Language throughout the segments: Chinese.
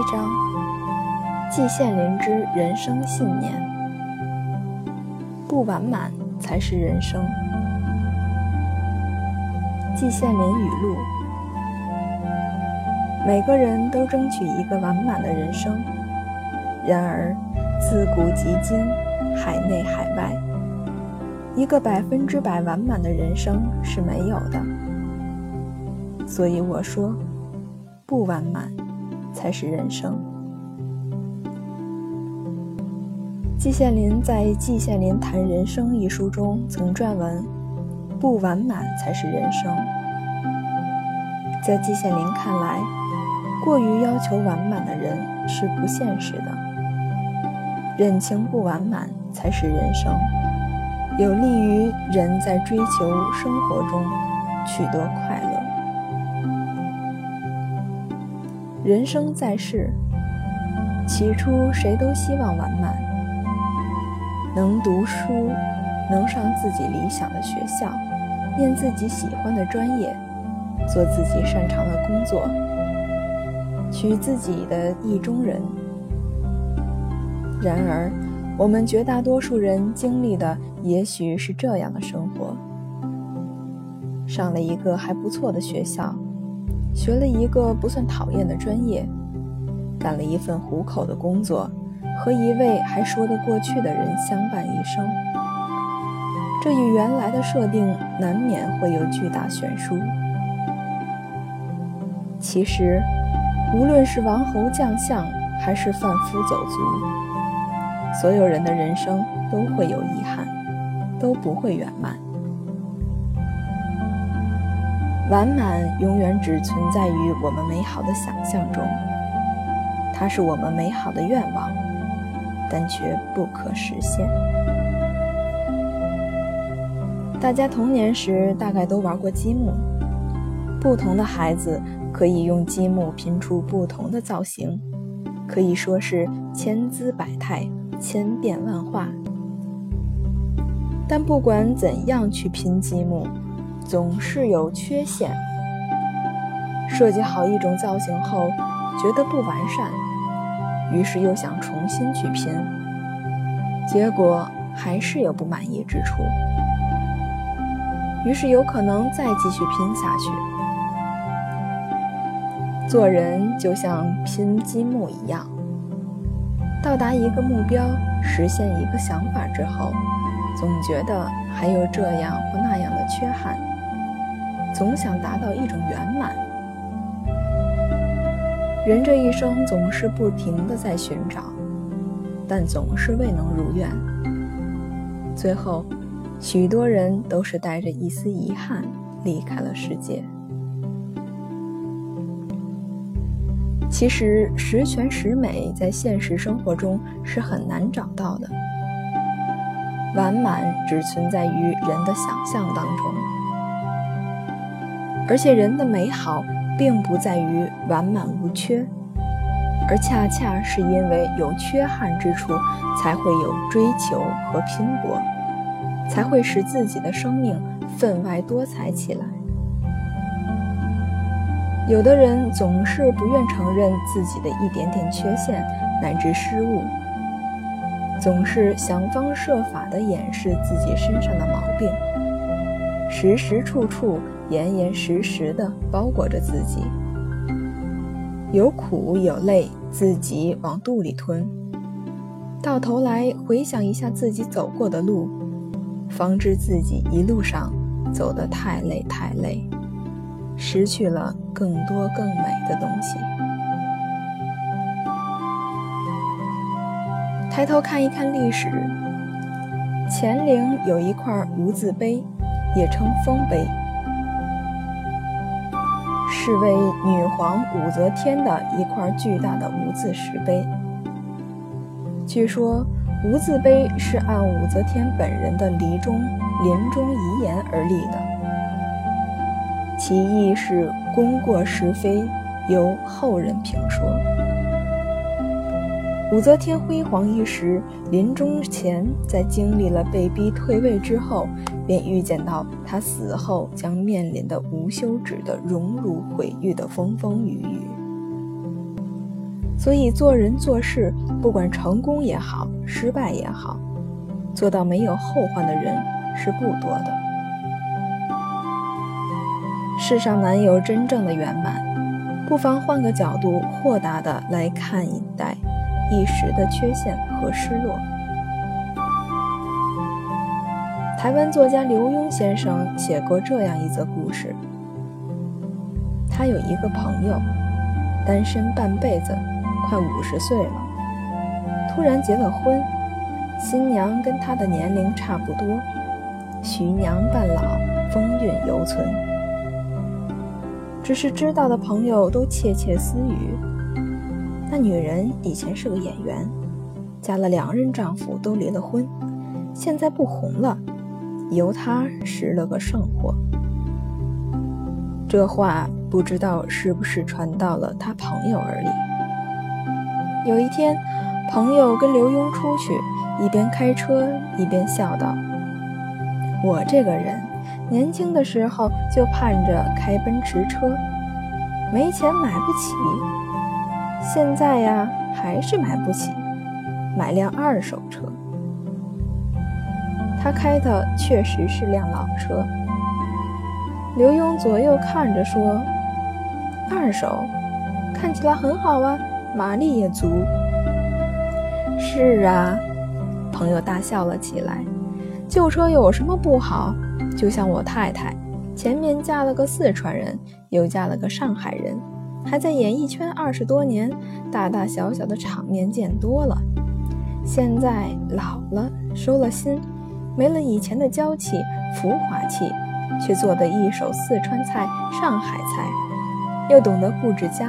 一章：季羡林之人生信念。不完满才是人生。季羡林语录：每个人都争取一个完满的人生，然而自古及今，海内海外，一个百分之百完满的人生是没有的。所以我说，不完满才是人生。季羡林在《季羡林谈人生》一书中曾撰文：“不完满才是人生。”在季羡林看来，过于要求完满的人是不现实的。认清不完满才是人生，有利于人在追求生活中取得快乐。人生在世，起初谁都希望完满，能读书，能上自己理想的学校，念自己喜欢的专业，做自己擅长的工作，娶自己的意中人。然而，我们绝大多数人经历的也许是这样的生活：上了一个还不错的学校。学了一个不算讨厌的专业，干了一份糊口的工作，和一位还说得过去的人相伴一生。这与原来的设定难免会有巨大悬殊。其实，无论是王侯将相，还是贩夫走卒，所有人的人生都会有遗憾，都不会圆满。完满永远只存在于我们美好的想象中，它是我们美好的愿望，但却不可实现。大家童年时大概都玩过积木，不同的孩子可以用积木拼出不同的造型，可以说是千姿百态、千变万化。但不管怎样去拼积木。总是有缺陷。设计好一种造型后，觉得不完善，于是又想重新去拼，结果还是有不满意之处，于是有可能再继续拼下去。做人就像拼积木一样，到达一个目标，实现一个想法之后，总觉得还有这样或。总想达到一种圆满。人这一生总是不停的在寻找，但总是未能如愿。最后，许多人都是带着一丝遗憾离开了世界。其实，十全十美在现实生活中是很难找到的，完满只存在于人的想象当中。而且人的美好并不在于完满无缺，而恰恰是因为有缺憾之处，才会有追求和拼搏，才会使自己的生命分外多彩起来。有的人总是不愿承认自己的一点点缺陷乃至失误，总是想方设法地掩饰自己身上的毛病，时时处处。严严实实的包裹着自己，有苦有累，自己往肚里吞。到头来回想一下自己走过的路，方知自己一路上走得太累太累，失去了更多更美的东西。抬头看一看历史，乾陵有一块无字碑，也称丰碑。是为女皇武则天的一块巨大的无字石碑。据说无字碑是按武则天本人的离中临终遗言而立的，其意是功过是非由后人评说。武则天辉煌一时，临终前在经历了被逼退位之后，便预见到他死后将面临的无休止的荣辱毁誉的风风雨雨。所以做人做事，不管成功也好，失败也好，做到没有后患的人是不多的。世上难有真正的圆满，不妨换个角度，豁达的来看一待一时的缺陷和失落。台湾作家刘墉先生写过这样一则故事：他有一个朋友，单身半辈子，快五十岁了，突然结了婚，新娘跟他的年龄差不多，徐娘半老，风韵犹存。只是知道的朋友都窃窃私语，那女人以前是个演员，嫁了两任丈夫都离了婚，现在不红了。由他拾了个圣货，这话不知道是不是传到了他朋友耳里。有一天，朋友跟刘墉出去，一边开车一边笑道：“我这个人，年轻的时候就盼着开奔驰车，没钱买不起，现在呀还是买不起，买辆二手车。”他开的确实是辆老车。刘墉左右看着说：“二手，看起来很好啊，马力也足。”是啊，朋友大笑了起来。旧车有什么不好？就像我太太，前面嫁了个四川人，又嫁了个上海人，还在演艺圈二十多年，大大小小的场面见多了。现在老了，收了心。没了以前的娇气、浮华气，却做得一手四川菜、上海菜，又懂得布置家。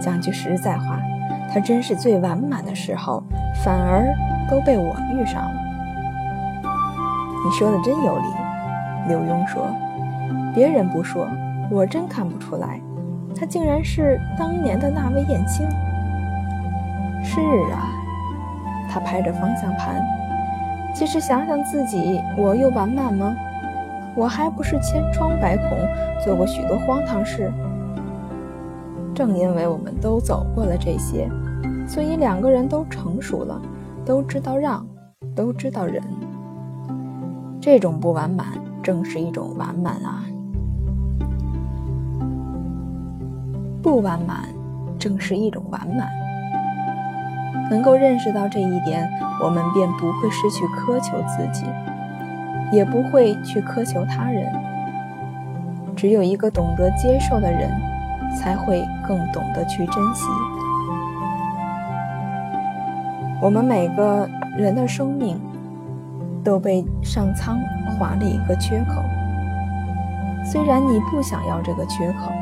讲句实在话，他真是最完满的时候，反而都被我遇上了。你说的真有理，刘墉说。别人不说，我真看不出来，他竟然是当年的那位燕青。是啊，他拍着方向盘。其实想想自己，我又完满吗？我还不是千疮百孔，做过许多荒唐事。正因为我们都走过了这些，所以两个人都成熟了，都知道让，都知道忍。这种不完满，正是一种完满啊！不完满，正是一种完满。能够认识到这一点，我们便不会失去苛求自己，也不会去苛求他人。只有一个懂得接受的人，才会更懂得去珍惜。我们每个人的生命都被上苍划了一个缺口，虽然你不想要这个缺口，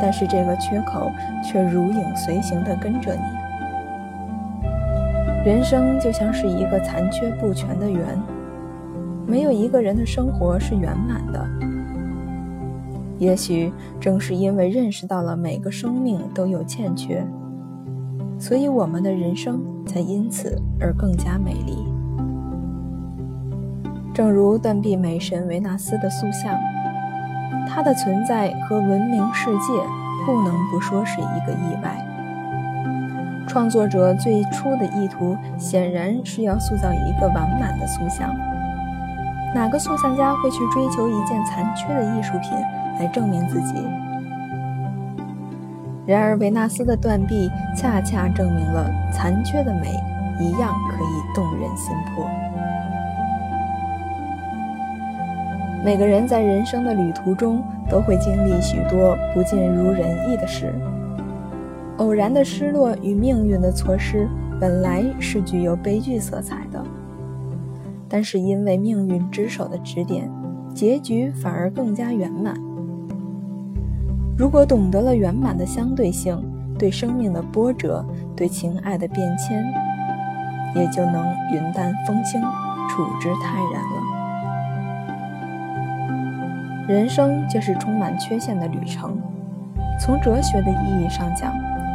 但是这个缺口却如影随形地跟着你。人生就像是一个残缺不全的圆，没有一个人的生活是圆满的。也许正是因为认识到了每个生命都有欠缺，所以我们的人生才因此而更加美丽。正如断臂美神维纳斯的塑像，它的存在和闻名世界，不能不说是一个意外。创作者最初的意图显然是要塑造一个完满的塑像。哪个塑像家会去追求一件残缺的艺术品来证明自己？然而，维纳斯的断臂恰恰证明了残缺的美一样可以动人心魄。每个人在人生的旅途中都会经历许多不尽如人意的事。偶然的失落与命运的错失，本来是具有悲剧色彩的，但是因为命运之手的指点，结局反而更加圆满。如果懂得了圆满的相对性，对生命的波折，对情爱的变迁，也就能云淡风轻，处之泰然了。人生就是充满缺陷的旅程，从哲学的意义上讲。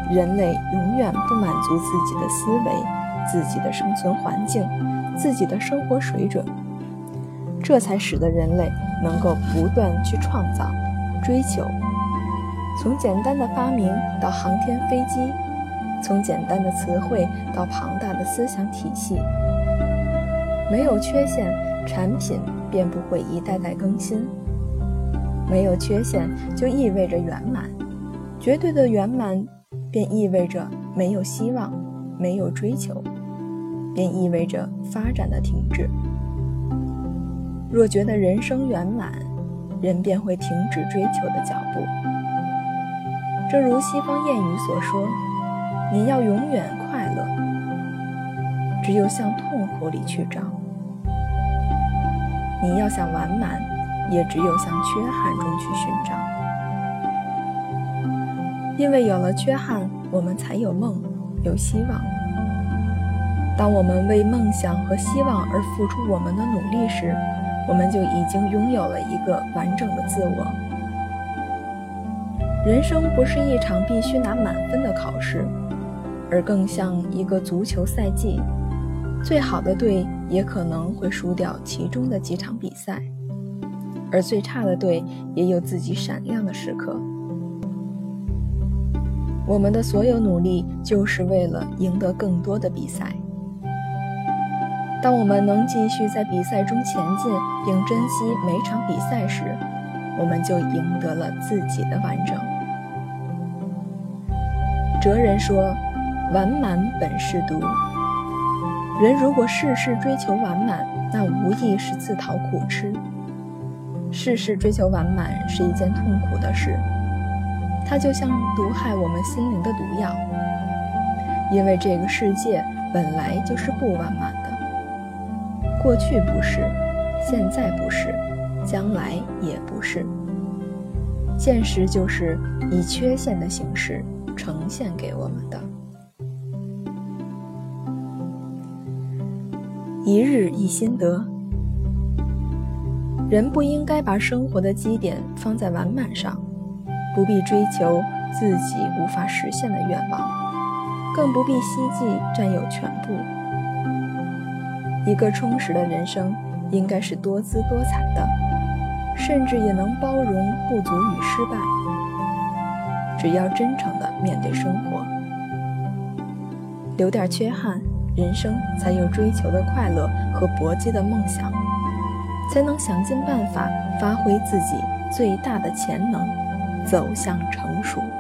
人类永远不满足自己的思维、自己的生存环境、自己的生活水准，这才使得人类能够不断去创造、追求。从简单的发明到航天飞机，从简单的词汇到庞大的思想体系，没有缺陷，产品便不会一代代更新。没有缺陷就意味着圆满，绝对的圆满便意味着没有希望，没有追求，便意味着发展的停滞。若觉得人生圆满，人便会停止追求的脚步。正如西方谚语所说：“你要永远快乐，只有向痛苦里去找；你要想完满。”也只有向缺憾中去寻找，因为有了缺憾，我们才有梦，有希望。当我们为梦想和希望而付出我们的努力时，我们就已经拥有了一个完整的自我。人生不是一场必须拿满分的考试，而更像一个足球赛季，最好的队也可能会输掉其中的几场比赛。而最差的队也有自己闪亮的时刻。我们的所有努力就是为了赢得更多的比赛。当我们能继续在比赛中前进，并珍惜每场比赛时，我们就赢得了自己的完整。哲人说：“完满本是毒。”人如果事事追求完满，那无疑是自讨苦吃。事事追求完满是一件痛苦的事，它就像毒害我们心灵的毒药。因为这个世界本来就是不完满的，过去不是，现在不是，将来也不是。现实就是以缺陷的形式呈现给我们的。一日一心得。人不应该把生活的基点放在完满上，不必追求自己无法实现的愿望，更不必希冀占有全部。一个充实的人生应该是多姿多彩的，甚至也能包容不足与失败。只要真诚地面对生活，留点缺憾，人生才有追求的快乐和搏击的梦想。才能想尽办法发挥自己最大的潜能，走向成熟。